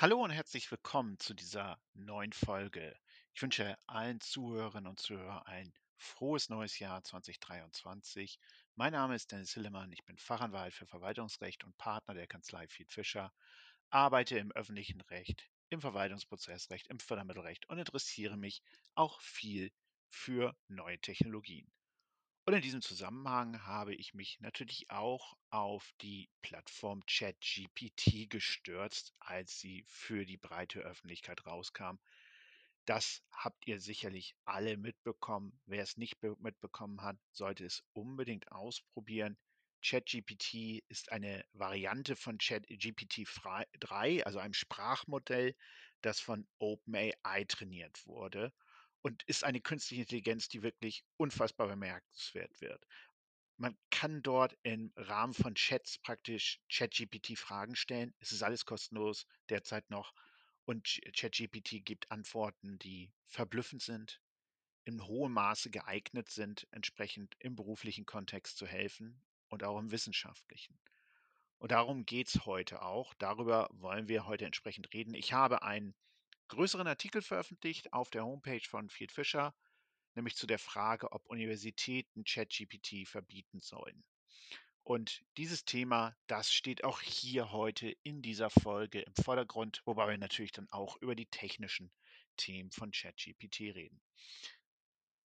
Hallo und herzlich willkommen zu dieser neuen Folge. Ich wünsche allen Zuhörerinnen und Zuhörern ein frohes neues Jahr 2023. Mein Name ist Dennis Hillemann, ich bin Fachanwalt für Verwaltungsrecht und Partner der Kanzlei Fied Fischer, arbeite im öffentlichen Recht, im Verwaltungsprozessrecht, im Fördermittelrecht und interessiere mich auch viel für neue Technologien. Und in diesem Zusammenhang habe ich mich natürlich auch auf die Plattform ChatGPT gestürzt, als sie für die breite Öffentlichkeit rauskam. Das habt ihr sicherlich alle mitbekommen. Wer es nicht mitbekommen hat, sollte es unbedingt ausprobieren. ChatGPT ist eine Variante von ChatGPT 3, also einem Sprachmodell, das von OpenAI trainiert wurde und ist eine künstliche Intelligenz, die wirklich unfassbar bemerkenswert wird. Man kann dort im Rahmen von Chats praktisch ChatGPT Fragen stellen. Es ist alles kostenlos derzeit noch. Und ChatGPT gibt Antworten, die verblüffend sind, in hohem Maße geeignet sind, entsprechend im beruflichen Kontext zu helfen und auch im wissenschaftlichen. Und darum geht es heute auch. Darüber wollen wir heute entsprechend reden. Ich habe einen größeren Artikel veröffentlicht auf der Homepage von Field Fischer, nämlich zu der Frage, ob Universitäten ChatGPT verbieten sollen. Und dieses Thema, das steht auch hier heute in dieser Folge im Vordergrund, wobei wir natürlich dann auch über die technischen Themen von ChatGPT reden.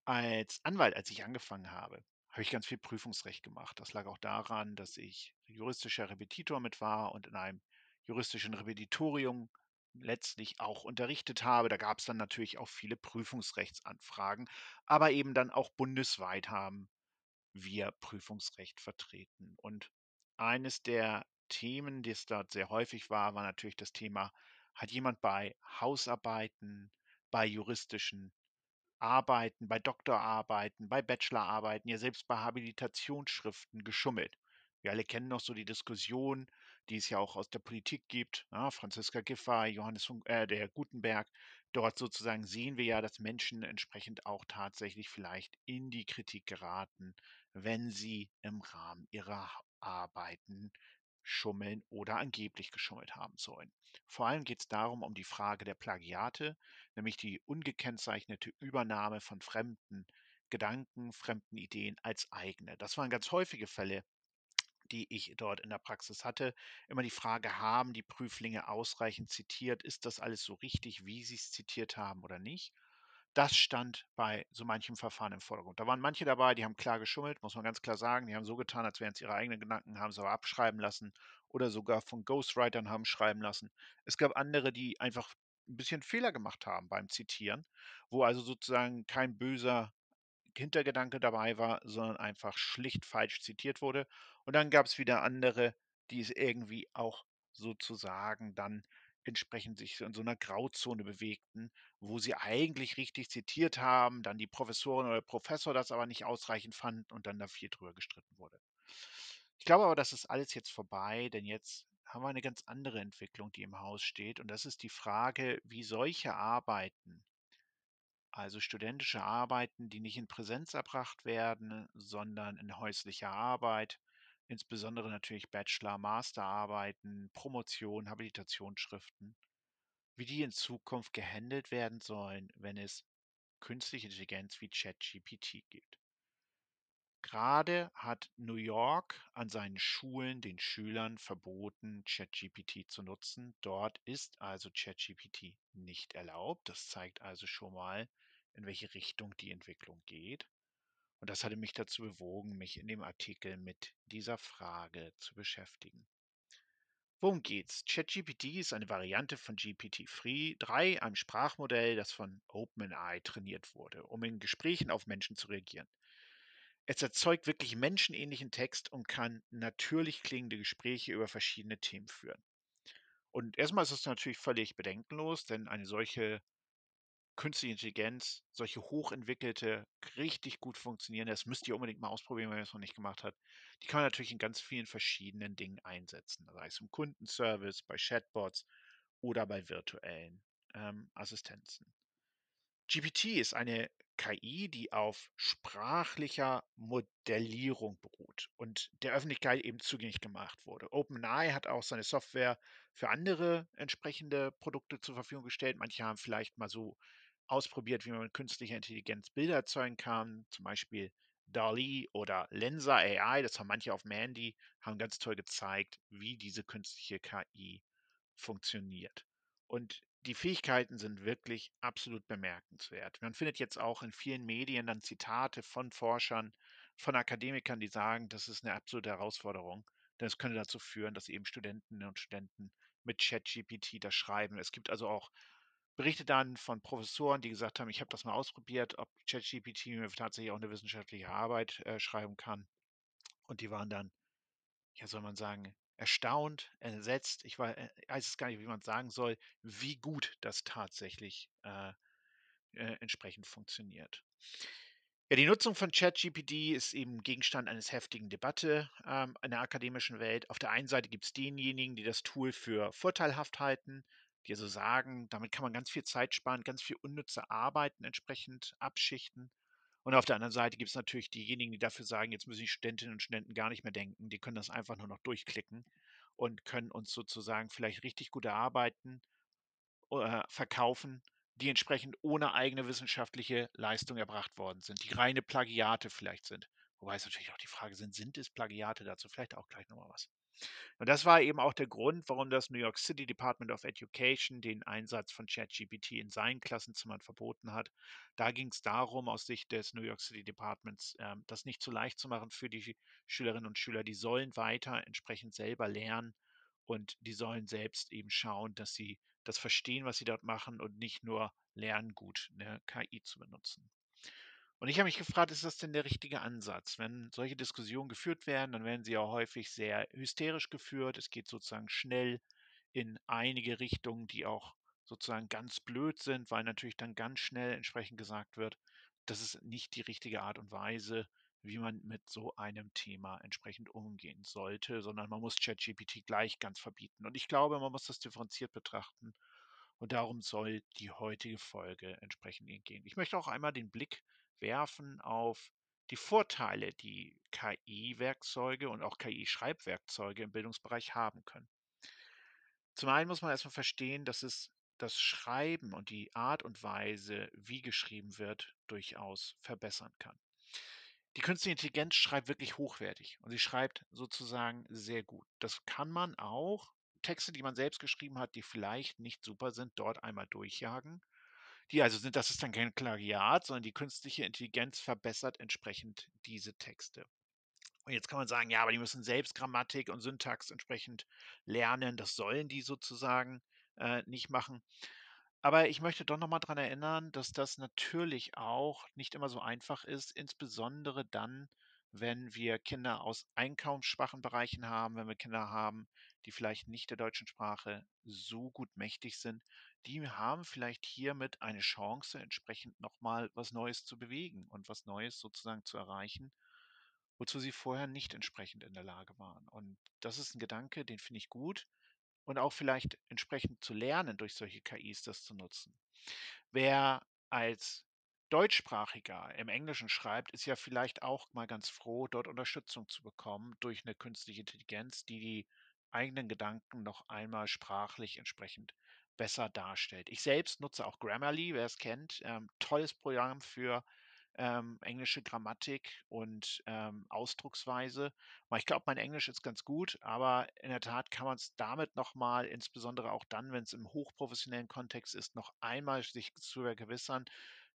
Als Anwalt, als ich angefangen habe, habe ich ganz viel Prüfungsrecht gemacht. Das lag auch daran, dass ich juristischer Repetitor mit war und in einem juristischen Repetitorium letztlich auch unterrichtet habe. Da gab es dann natürlich auch viele Prüfungsrechtsanfragen, aber eben dann auch bundesweit haben wir Prüfungsrecht vertreten. Und eines der Themen, das dort sehr häufig war, war natürlich das Thema, hat jemand bei Hausarbeiten, bei juristischen Arbeiten, bei Doktorarbeiten, bei Bachelorarbeiten, ja selbst bei Habilitationsschriften geschummelt. Wir alle kennen noch so die Diskussion, die es ja auch aus der Politik gibt. Ja, Franziska Giffey, Johannes äh, der Gutenberg. Dort sozusagen sehen wir ja, dass Menschen entsprechend auch tatsächlich vielleicht in die Kritik geraten, wenn sie im Rahmen ihrer Arbeiten schummeln oder angeblich geschummelt haben sollen. Vor allem geht es darum, um die Frage der Plagiate, nämlich die ungekennzeichnete Übernahme von fremden Gedanken, fremden Ideen als eigene. Das waren ganz häufige Fälle die ich dort in der Praxis hatte, immer die Frage, haben die Prüflinge ausreichend zitiert? Ist das alles so richtig, wie sie es zitiert haben oder nicht? Das stand bei so manchem Verfahren im Vordergrund. Da waren manche dabei, die haben klar geschummelt, muss man ganz klar sagen. Die haben so getan, als wären es ihre eigenen Gedanken, haben es aber abschreiben lassen oder sogar von Ghostwritern haben schreiben lassen. Es gab andere, die einfach ein bisschen Fehler gemacht haben beim Zitieren, wo also sozusagen kein böser Hintergedanke dabei war, sondern einfach schlicht falsch zitiert wurde. Und dann gab es wieder andere, die es irgendwie auch sozusagen dann entsprechend sich in so einer Grauzone bewegten, wo sie eigentlich richtig zitiert haben, dann die Professorin oder Professor das aber nicht ausreichend fand und dann da viel drüber gestritten wurde. Ich glaube aber, das ist alles jetzt vorbei, denn jetzt haben wir eine ganz andere Entwicklung, die im Haus steht. Und das ist die Frage, wie solche Arbeiten also studentische Arbeiten, die nicht in Präsenz erbracht werden, sondern in häuslicher Arbeit, insbesondere natürlich Bachelor-, Masterarbeiten, Promotion, Habilitationsschriften, wie die in Zukunft gehandelt werden sollen, wenn es künstliche Intelligenz wie ChatGPT gibt. Gerade hat New York an seinen Schulen den Schülern verboten, ChatGPT zu nutzen. Dort ist also ChatGPT nicht erlaubt. Das zeigt also schon mal, in welche Richtung die Entwicklung geht. Und das hatte mich dazu bewogen, mich in dem Artikel mit dieser Frage zu beschäftigen. Worum geht's? ChatGPT ist eine Variante von GPT-3, einem Sprachmodell, das von OpenAI trainiert wurde, um in Gesprächen auf Menschen zu reagieren. Es erzeugt wirklich menschenähnlichen Text und kann natürlich klingende Gespräche über verschiedene Themen führen. Und erstmal ist es natürlich völlig bedenkenlos, denn eine solche künstliche Intelligenz, solche hochentwickelte, richtig gut funktionierende, das müsst ihr unbedingt mal ausprobieren, wenn ihr es noch nicht gemacht habt. Die kann man natürlich in ganz vielen verschiedenen Dingen einsetzen, sei es im Kundenservice, bei Chatbots oder bei virtuellen ähm, Assistenzen. GPT ist eine KI, die auf sprachlicher Modellierung beruht und der Öffentlichkeit eben zugänglich gemacht wurde. OpenAI hat auch seine Software für andere entsprechende Produkte zur Verfügung gestellt. Manche haben vielleicht mal so ausprobiert, wie man mit künstlicher Intelligenz Bilder erzeugen kann, zum Beispiel DALI oder Lensa AI, das haben manche auf Mandy, haben ganz toll gezeigt, wie diese künstliche KI funktioniert. Und die Fähigkeiten sind wirklich absolut bemerkenswert. Man findet jetzt auch in vielen Medien dann Zitate von Forschern, von Akademikern, die sagen, das ist eine absolute Herausforderung, denn es könnte dazu führen, dass eben Studentinnen und Studenten mit ChatGPT das schreiben. Es gibt also auch Berichte dann von Professoren, die gesagt haben, ich habe das mal ausprobiert, ob ChatGPT mir tatsächlich auch eine wissenschaftliche Arbeit äh, schreiben kann. Und die waren dann, ja, soll man sagen, erstaunt, entsetzt, ich weiß, äh, weiß es gar nicht, wie man sagen soll, wie gut das tatsächlich äh, äh, entsprechend funktioniert. Ja, die Nutzung von ChatGPT ist eben Gegenstand eines heftigen Debatte ähm, in der akademischen Welt. Auf der einen Seite gibt es denjenigen, die das Tool für vorteilhaft halten, die also sagen, damit kann man ganz viel Zeit sparen, ganz viel unnütze Arbeiten entsprechend abschichten. Und auf der anderen Seite gibt es natürlich diejenigen, die dafür sagen, jetzt müssen die Studentinnen und Studenten gar nicht mehr denken, die können das einfach nur noch durchklicken und können uns sozusagen vielleicht richtig gute Arbeiten äh, verkaufen, die entsprechend ohne eigene wissenschaftliche Leistung erbracht worden sind, die reine Plagiate vielleicht sind. Wobei es natürlich auch die Frage sind, sind es Plagiate dazu? Vielleicht auch gleich nochmal was. Und das war eben auch der Grund, warum das New York City Department of Education den Einsatz von ChatGPT in seinen Klassenzimmern verboten hat. Da ging es darum, aus Sicht des New York City Departments, äh, das nicht zu leicht zu machen für die Schülerinnen und Schüler. Die sollen weiter entsprechend selber lernen und die sollen selbst eben schauen, dass sie das verstehen, was sie dort machen und nicht nur lernen, gut eine KI zu benutzen. Und ich habe mich gefragt, ist das denn der richtige Ansatz? Wenn solche Diskussionen geführt werden, dann werden sie ja häufig sehr hysterisch geführt. Es geht sozusagen schnell in einige Richtungen, die auch sozusagen ganz blöd sind, weil natürlich dann ganz schnell entsprechend gesagt wird, das ist nicht die richtige Art und Weise, wie man mit so einem Thema entsprechend umgehen sollte, sondern man muss ChatGPT gleich ganz verbieten. Und ich glaube, man muss das differenziert betrachten. Und darum soll die heutige Folge entsprechend gehen. Ich möchte auch einmal den Blick werfen auf die Vorteile, die KI-Werkzeuge und auch KI-Schreibwerkzeuge im Bildungsbereich haben können. Zum einen muss man erstmal verstehen, dass es das Schreiben und die Art und Weise, wie geschrieben wird, durchaus verbessern kann. Die künstliche Intelligenz schreibt wirklich hochwertig und sie schreibt sozusagen sehr gut. Das kann man auch Texte, die man selbst geschrieben hat, die vielleicht nicht super sind, dort einmal durchjagen die also sind das ist dann kein Plagiat, sondern die künstliche Intelligenz verbessert entsprechend diese Texte. Und jetzt kann man sagen, ja, aber die müssen selbst Grammatik und Syntax entsprechend lernen. Das sollen die sozusagen äh, nicht machen. Aber ich möchte doch nochmal daran erinnern, dass das natürlich auch nicht immer so einfach ist, insbesondere dann, wenn wir Kinder aus einkommensschwachen Bereichen haben, wenn wir Kinder haben, die vielleicht nicht der deutschen Sprache so gut mächtig sind, die haben vielleicht hiermit eine Chance, entsprechend nochmal was Neues zu bewegen und was Neues sozusagen zu erreichen, wozu sie vorher nicht entsprechend in der Lage waren. Und das ist ein Gedanke, den finde ich gut und auch vielleicht entsprechend zu lernen, durch solche KIs das zu nutzen. Wer als Deutschsprachiger im Englischen schreibt, ist ja vielleicht auch mal ganz froh, dort Unterstützung zu bekommen durch eine künstliche Intelligenz, die die eigenen Gedanken noch einmal sprachlich entsprechend besser darstellt. Ich selbst nutze auch Grammarly, wer es kennt. Ähm, tolles Programm für ähm, englische Grammatik und ähm, Ausdrucksweise. Ich glaube, mein Englisch ist ganz gut, aber in der Tat kann man es damit nochmal, insbesondere auch dann, wenn es im hochprofessionellen Kontext ist, noch einmal sich zu vergewissern,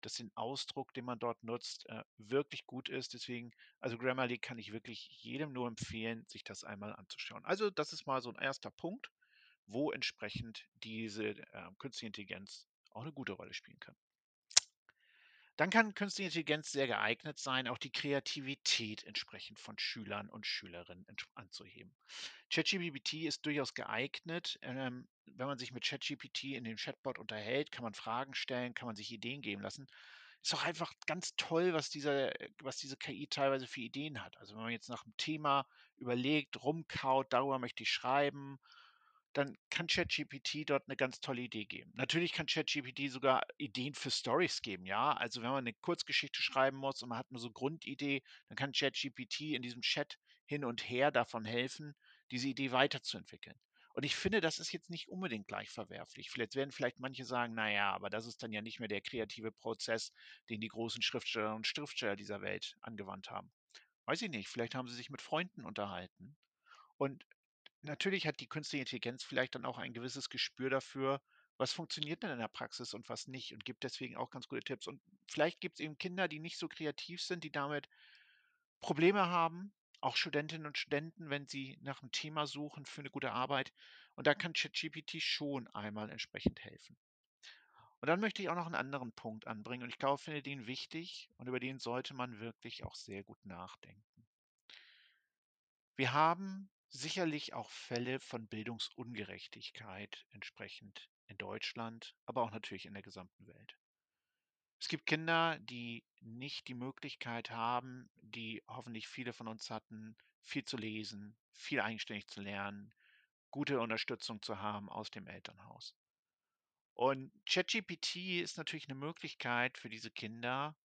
dass den Ausdruck, den man dort nutzt, äh, wirklich gut ist. Deswegen, also Grammarly kann ich wirklich jedem nur empfehlen, sich das einmal anzuschauen. Also das ist mal so ein erster Punkt, wo entsprechend diese äh, künstliche Intelligenz auch eine gute Rolle spielen kann. Dann kann Künstliche Intelligenz sehr geeignet sein, auch die Kreativität entsprechend von Schülern und Schülerinnen anzuheben. ChatGPT ist durchaus geeignet. Ähm, wenn man sich mit ChatGPT in dem Chatbot unterhält, kann man Fragen stellen, kann man sich Ideen geben lassen. Ist auch einfach ganz toll, was diese, was diese KI teilweise für Ideen hat. Also wenn man jetzt nach einem Thema überlegt, rumkaut, darüber möchte ich schreiben dann kann ChatGPT dort eine ganz tolle Idee geben. Natürlich kann ChatGPT sogar Ideen für Stories geben, ja? Also, wenn man eine Kurzgeschichte schreiben muss und man hat nur so Grundidee, dann kann ChatGPT in diesem Chat hin und her davon helfen, diese Idee weiterzuentwickeln. Und ich finde, das ist jetzt nicht unbedingt gleich verwerflich. Vielleicht werden vielleicht manche sagen: „Na ja, aber das ist dann ja nicht mehr der kreative Prozess, den die großen Schriftsteller und Schriftsteller dieser Welt angewandt haben.“ Weiß ich nicht, vielleicht haben sie sich mit Freunden unterhalten und Natürlich hat die künstliche Intelligenz vielleicht dann auch ein gewisses Gespür dafür, was funktioniert denn in der Praxis und was nicht und gibt deswegen auch ganz gute Tipps. Und vielleicht gibt es eben Kinder, die nicht so kreativ sind, die damit Probleme haben, auch Studentinnen und Studenten, wenn sie nach einem Thema suchen für eine gute Arbeit. Und da kann ChatGPT schon einmal entsprechend helfen. Und dann möchte ich auch noch einen anderen Punkt anbringen und ich glaube, finde den wichtig und über den sollte man wirklich auch sehr gut nachdenken. Wir haben sicherlich auch Fälle von Bildungsungerechtigkeit entsprechend in Deutschland, aber auch natürlich in der gesamten Welt. Es gibt Kinder, die nicht die Möglichkeit haben, die hoffentlich viele von uns hatten, viel zu lesen, viel eigenständig zu lernen, gute Unterstützung zu haben aus dem Elternhaus. Und ChatGPT ist natürlich eine Möglichkeit für diese Kinder,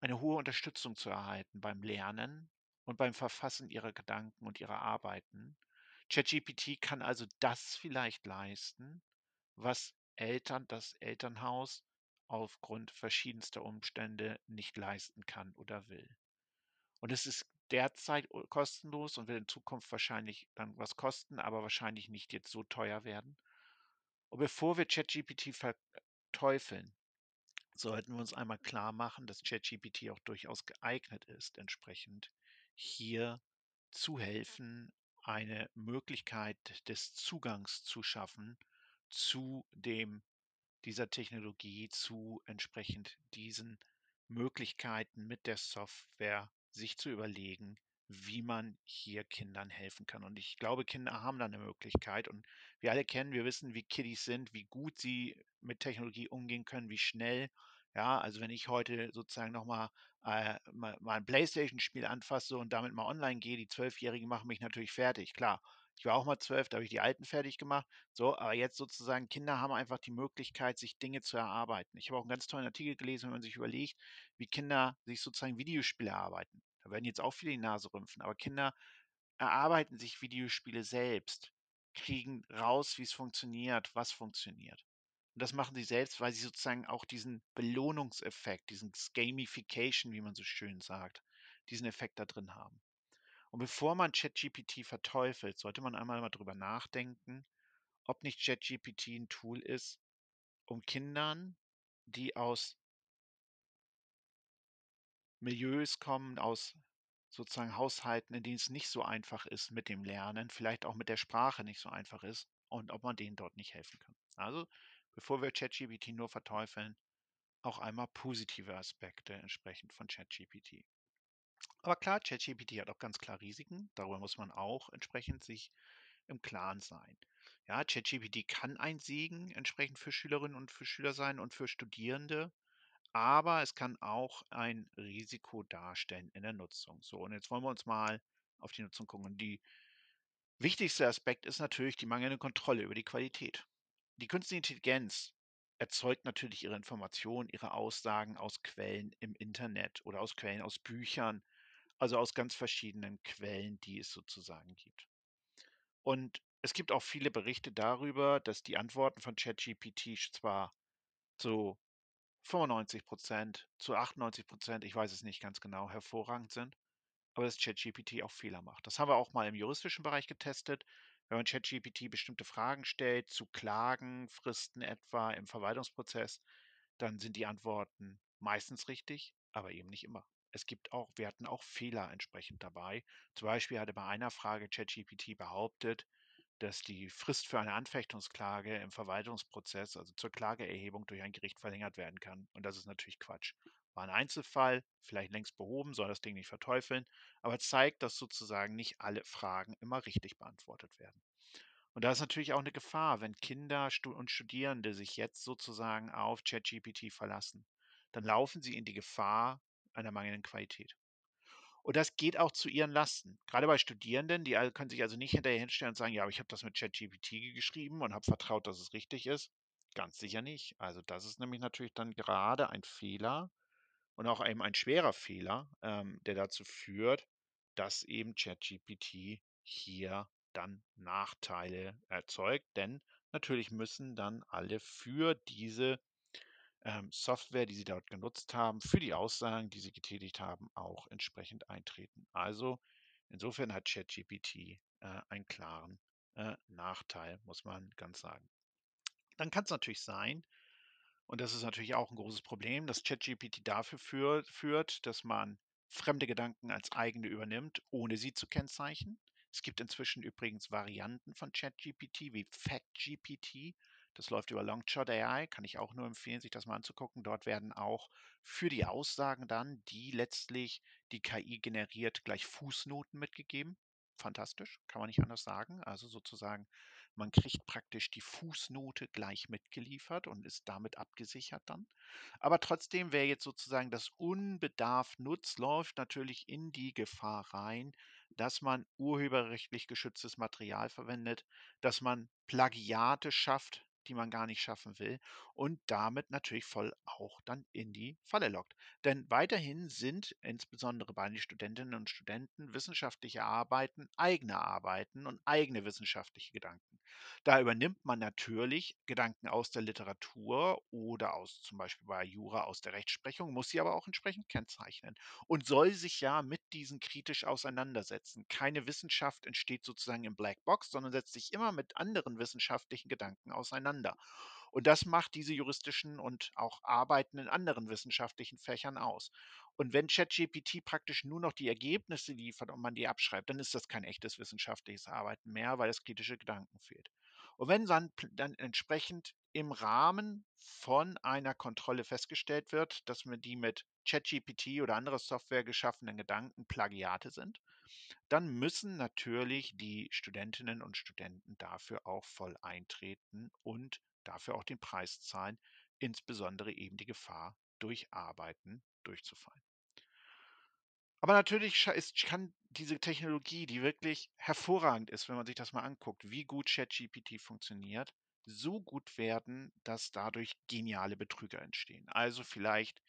eine hohe Unterstützung zu erhalten beim Lernen und beim Verfassen ihrer Gedanken und ihrer Arbeiten. ChatGPT kann also das vielleicht leisten, was Eltern, das Elternhaus aufgrund verschiedenster Umstände nicht leisten kann oder will. Und es ist derzeit kostenlos und wird in Zukunft wahrscheinlich dann was kosten, aber wahrscheinlich nicht jetzt so teuer werden. Und bevor wir ChatGPT verteufeln, sollten wir uns einmal klar machen, dass ChatGPT auch durchaus geeignet ist, entsprechend hier zu helfen, eine Möglichkeit des Zugangs zu schaffen zu dem dieser Technologie, zu entsprechend diesen Möglichkeiten mit der Software sich zu überlegen, wie man hier Kindern helfen kann. Und ich glaube, Kinder haben da eine Möglichkeit. Und wir alle kennen, wir wissen, wie Kiddies sind, wie gut sie mit Technologie umgehen können, wie schnell. Ja, also wenn ich heute sozusagen nochmal äh, mal, ein Playstation-Spiel anfasse und damit mal online gehe, die Zwölfjährigen machen mich natürlich fertig, klar. Ich war auch mal zwölf, da habe ich die Alten fertig gemacht. So, aber jetzt sozusagen, Kinder haben einfach die Möglichkeit, sich Dinge zu erarbeiten. Ich habe auch einen ganz tollen Artikel gelesen, wenn man sich überlegt, wie Kinder sich sozusagen Videospiele erarbeiten. Da werden jetzt auch viele die Nase rümpfen, aber Kinder erarbeiten sich Videospiele selbst, kriegen raus, wie es funktioniert, was funktioniert. Und das machen sie selbst, weil sie sozusagen auch diesen Belohnungseffekt, diesen Gamification, wie man so schön sagt, diesen Effekt da drin haben. Und bevor man ChatGPT verteufelt, sollte man einmal mal drüber nachdenken, ob nicht ChatGPT ein Tool ist, um Kindern, die aus Milieus kommen, aus sozusagen Haushalten, in denen es nicht so einfach ist mit dem Lernen, vielleicht auch mit der Sprache nicht so einfach ist und ob man denen dort nicht helfen kann. Also, bevor wir ChatGPT nur verteufeln, auch einmal positive Aspekte entsprechend von ChatGPT. Aber klar, ChatGPT hat auch ganz klar Risiken. Darüber muss man auch entsprechend sich im Klaren sein. Ja, ChatGPT kann ein Segen entsprechend für Schülerinnen und für Schüler sein und für Studierende aber es kann auch ein Risiko darstellen in der Nutzung. So, und jetzt wollen wir uns mal auf die Nutzung gucken. Und die wichtigste Aspekt ist natürlich die mangelnde Kontrolle über die Qualität. Die künstliche Intelligenz erzeugt natürlich ihre Informationen, ihre Aussagen aus Quellen im Internet oder aus Quellen aus Büchern, also aus ganz verschiedenen Quellen, die es sozusagen gibt. Und es gibt auch viele Berichte darüber, dass die Antworten von ChatGPT zwar so 95% zu 98% ich weiß es nicht ganz genau, hervorragend sind, aber dass ChatGPT auch Fehler macht. Das haben wir auch mal im juristischen Bereich getestet. Wenn man ChatGPT bestimmte Fragen stellt, zu Klagen, Fristen etwa im Verwaltungsprozess, dann sind die Antworten meistens richtig, aber eben nicht immer. Es gibt auch, wir hatten auch Fehler entsprechend dabei. Zum Beispiel hatte bei einer Frage ChatGPT behauptet, dass die Frist für eine Anfechtungsklage im Verwaltungsprozess, also zur Klageerhebung durch ein Gericht verlängert werden kann. Und das ist natürlich Quatsch. War ein Einzelfall, vielleicht längst behoben, soll das Ding nicht verteufeln, aber zeigt, dass sozusagen nicht alle Fragen immer richtig beantwortet werden. Und da ist natürlich auch eine Gefahr, wenn Kinder und Studierende sich jetzt sozusagen auf ChatGPT verlassen, dann laufen sie in die Gefahr einer mangelnden Qualität. Und das geht auch zu ihren Lasten. Gerade bei Studierenden, die können sich also nicht hinterher hinstellen und sagen, ja, aber ich habe das mit ChatGPT geschrieben und habe vertraut, dass es richtig ist. Ganz sicher nicht. Also das ist nämlich natürlich dann gerade ein Fehler und auch eben ein schwerer Fehler, ähm, der dazu führt, dass eben ChatGPT hier dann Nachteile erzeugt. Denn natürlich müssen dann alle für diese ähm, Software, die Sie dort genutzt haben, für die Aussagen, die Sie getätigt haben, auch entsprechend eintreten. Also insofern hat ChatGPT äh, einen klaren äh, Nachteil, muss man ganz sagen. Dann kann es natürlich sein, und das ist natürlich auch ein großes Problem, dass ChatGPT dafür führt, führt, dass man fremde Gedanken als eigene übernimmt, ohne sie zu kennzeichnen. Es gibt inzwischen übrigens Varianten von ChatGPT wie FactGPT. Das läuft über Longshot AI, kann ich auch nur empfehlen, sich das mal anzugucken. Dort werden auch für die Aussagen dann, die letztlich die KI generiert, gleich Fußnoten mitgegeben. Fantastisch, kann man nicht anders sagen. Also sozusagen, man kriegt praktisch die Fußnote gleich mitgeliefert und ist damit abgesichert dann. Aber trotzdem, wer jetzt sozusagen das unbedarft nutzt, läuft natürlich in die Gefahr rein, dass man urheberrechtlich geschütztes Material verwendet, dass man Plagiate schafft, die man gar nicht schaffen will und damit natürlich voll auch dann in die Falle lockt. Denn weiterhin sind insbesondere bei den Studentinnen und Studenten wissenschaftliche Arbeiten eigene Arbeiten und eigene wissenschaftliche Gedanken. Da übernimmt man natürlich Gedanken aus der Literatur oder aus zum Beispiel bei Jura aus der Rechtsprechung, muss sie aber auch entsprechend kennzeichnen und soll sich ja mit diesen kritisch auseinandersetzen. Keine Wissenschaft entsteht sozusagen im Black Box, sondern setzt sich immer mit anderen wissenschaftlichen Gedanken auseinander. Und das macht diese juristischen und auch Arbeiten in anderen wissenschaftlichen Fächern aus. Und wenn ChatGPT praktisch nur noch die Ergebnisse liefert und man die abschreibt, dann ist das kein echtes wissenschaftliches Arbeiten mehr, weil es kritische Gedanken fehlt. Und wenn dann, dann entsprechend im Rahmen von einer Kontrolle festgestellt wird, dass man die mit ChatGPT oder anderer Software geschaffenen Gedanken Plagiate sind, dann müssen natürlich die Studentinnen und Studenten dafür auch voll eintreten und dafür auch den Preis zahlen, insbesondere eben die Gefahr durch Arbeiten durchzufallen. Aber natürlich ist, kann diese Technologie, die wirklich hervorragend ist, wenn man sich das mal anguckt, wie gut ChatGPT funktioniert, so gut werden, dass dadurch geniale Betrüger entstehen. Also vielleicht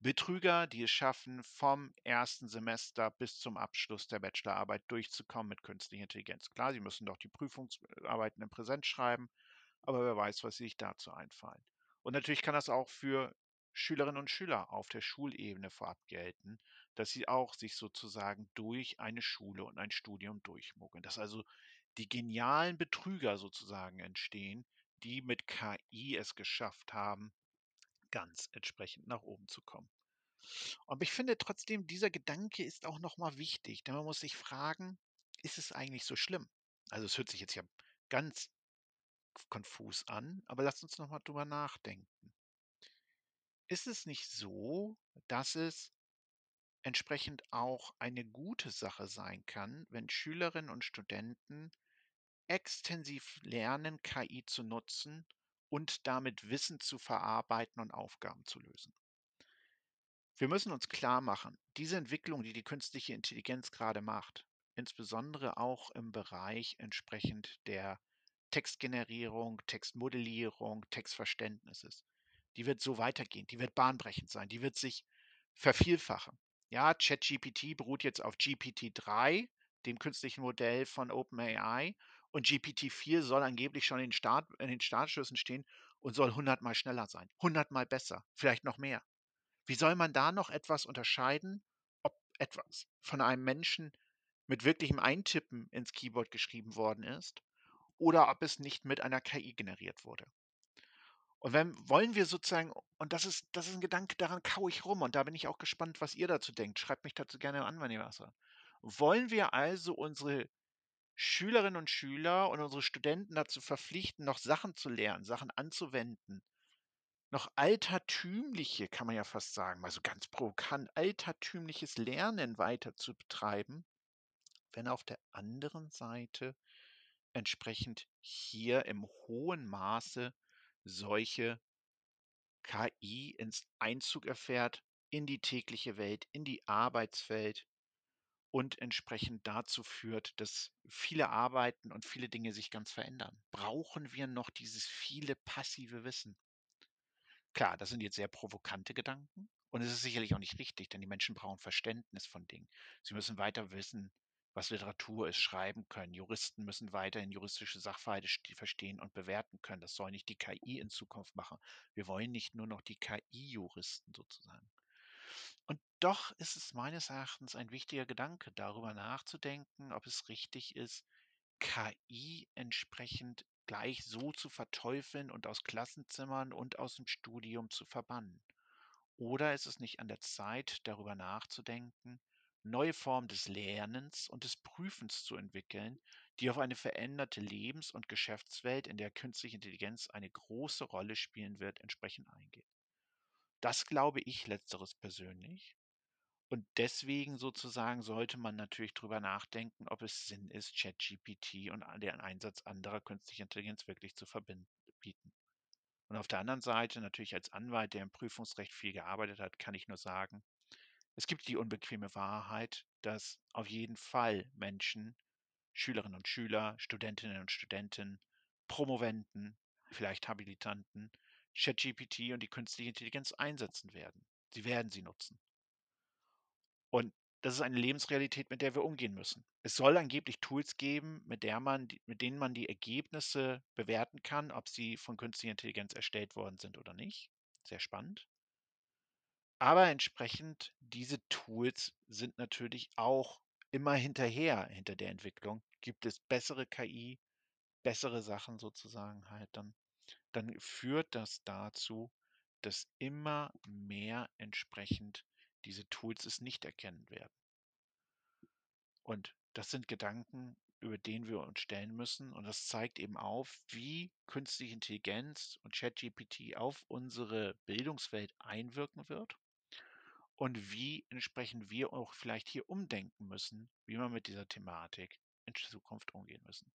Betrüger, die es schaffen, vom ersten Semester bis zum Abschluss der Bachelorarbeit durchzukommen mit künstlicher Intelligenz. Klar, sie müssen doch die Prüfungsarbeiten in Präsenz schreiben, aber wer weiß, was sich dazu einfallen. Und natürlich kann das auch für Schülerinnen und Schüler auf der Schulebene vorab gelten, dass sie auch sich sozusagen durch eine Schule und ein Studium durchmogeln. Dass also die genialen Betrüger sozusagen entstehen, die mit KI es geschafft haben, ganz entsprechend nach oben zu kommen. Aber ich finde trotzdem, dieser Gedanke ist auch nochmal wichtig, denn man muss sich fragen, ist es eigentlich so schlimm? Also es hört sich jetzt ja ganz konfus an, aber lasst uns nochmal drüber nachdenken. Ist es nicht so, dass es entsprechend auch eine gute Sache sein kann, wenn Schülerinnen und Studenten extensiv lernen, KI zu nutzen und damit Wissen zu verarbeiten und Aufgaben zu lösen? Wir müssen uns klar machen, diese Entwicklung, die die künstliche Intelligenz gerade macht, insbesondere auch im Bereich entsprechend der Textgenerierung, Textmodellierung, Textverständnisses, die wird so weitergehen, die wird bahnbrechend sein, die wird sich vervielfachen. Ja, ChatGPT beruht jetzt auf GPT-3, dem künstlichen Modell von OpenAI, und GPT-4 soll angeblich schon in, Start, in den Startschüssen stehen und soll 100 mal schneller sein, 100 mal besser, vielleicht noch mehr. Wie soll man da noch etwas unterscheiden, ob etwas von einem Menschen mit wirklichem Eintippen ins Keyboard geschrieben worden ist oder ob es nicht mit einer KI generiert wurde? Und wenn wollen wir sozusagen und das ist das ist 'n Gedanke, daran kaue ich rum und da bin ich auch gespannt, was ihr dazu denkt. Schreibt mich dazu gerne an, wenn ihr was habt. Wollen wir also unsere Schülerinnen und Schüler und unsere Studenten dazu verpflichten, noch Sachen zu lernen, Sachen anzuwenden noch altertümliche, kann man ja fast sagen, mal so ganz provokant, altertümliches Lernen weiter zu betreiben, wenn auf der anderen Seite entsprechend hier im hohen Maße solche KI ins Einzug erfährt in die tägliche Welt, in die Arbeitswelt und entsprechend dazu führt, dass viele Arbeiten und viele Dinge sich ganz verändern. Brauchen wir noch dieses viele passive Wissen? Klar, das sind jetzt sehr provokante Gedanken und es ist sicherlich auch nicht richtig, denn die Menschen brauchen Verständnis von Dingen. Sie müssen weiter wissen, was Literatur ist, schreiben können. Juristen müssen weiterhin juristische Sachverhalte verstehen und bewerten können. Das soll nicht die KI in Zukunft machen. Wir wollen nicht nur noch die KI-Juristen sozusagen. Und doch ist es meines Erachtens ein wichtiger Gedanke, darüber nachzudenken, ob es richtig ist, KI entsprechend gleich so zu verteufeln und aus Klassenzimmern und aus dem Studium zu verbannen. Oder ist es nicht an der Zeit, darüber nachzudenken, neue Formen des Lernens und des Prüfens zu entwickeln, die auf eine veränderte Lebens- und Geschäftswelt, in der künstliche Intelligenz eine große Rolle spielen wird, entsprechend eingehen. Das glaube ich letzteres persönlich. Und deswegen sozusagen sollte man natürlich drüber nachdenken, ob es Sinn ist, ChatGPT und den Einsatz anderer künstlicher Intelligenz wirklich zu verbinden. Und auf der anderen Seite, natürlich als Anwalt, der im Prüfungsrecht viel gearbeitet hat, kann ich nur sagen, es gibt die unbequeme Wahrheit, dass auf jeden Fall Menschen, Schülerinnen und Schüler, Studentinnen und Studenten, Promoventen, vielleicht Habilitanten, ChatGPT und die künstliche Intelligenz einsetzen werden. Sie werden sie nutzen. Und das ist eine Lebensrealität, mit der wir umgehen müssen. Es soll angeblich Tools geben, mit, der man, mit denen man die Ergebnisse bewerten kann, ob sie von künstlicher Intelligenz erstellt worden sind oder nicht. Sehr spannend. Aber entsprechend, diese Tools sind natürlich auch immer hinterher, hinter der Entwicklung. Gibt es bessere KI, bessere Sachen sozusagen halt dann, dann führt das dazu, dass immer mehr entsprechend diese Tools es nicht erkennen werden. Und das sind Gedanken, über den wir uns stellen müssen. Und das zeigt eben auf, wie künstliche Intelligenz und ChatGPT auf unsere Bildungswelt einwirken wird und wie entsprechend wir auch vielleicht hier umdenken müssen, wie wir mit dieser Thematik in Zukunft umgehen müssen.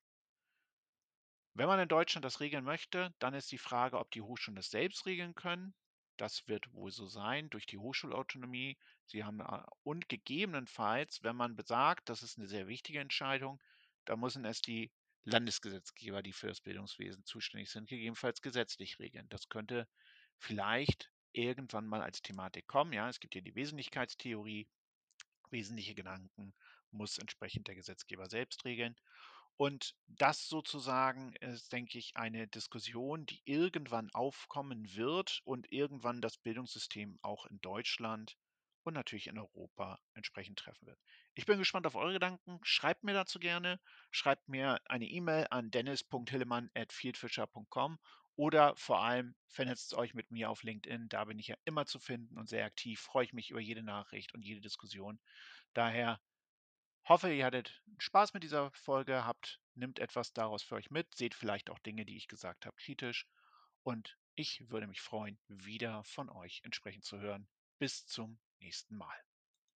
Wenn man in Deutschland das regeln möchte, dann ist die Frage, ob die Hochschulen das selbst regeln können. Das wird wohl so sein durch die Hochschulautonomie. Sie haben äh, und gegebenenfalls, wenn man besagt, das ist eine sehr wichtige Entscheidung, da müssen es die Landesgesetzgeber, die für das Bildungswesen zuständig sind, gegebenenfalls gesetzlich regeln. Das könnte vielleicht irgendwann mal als Thematik kommen. Ja, es gibt hier die Wesentlichkeitstheorie. Wesentliche Gedanken muss entsprechend der Gesetzgeber selbst regeln. Und das sozusagen ist, denke ich, eine Diskussion, die irgendwann aufkommen wird und irgendwann das Bildungssystem auch in Deutschland und natürlich in Europa entsprechend treffen wird. Ich bin gespannt auf eure Gedanken. Schreibt mir dazu gerne. Schreibt mir eine E-Mail an dennis.hillemann.fieldfisher.com oder vor allem vernetzt euch mit mir auf LinkedIn. Da bin ich ja immer zu finden und sehr aktiv. Freue ich mich über jede Nachricht und jede Diskussion. Daher hoffe, ihr hattet Spaß mit dieser Folge, habt, nimmt etwas daraus für euch mit, seht vielleicht auch Dinge, die ich gesagt habe, kritisch. Und ich würde mich freuen, wieder von euch entsprechend zu hören. Bis zum nächsten Mal.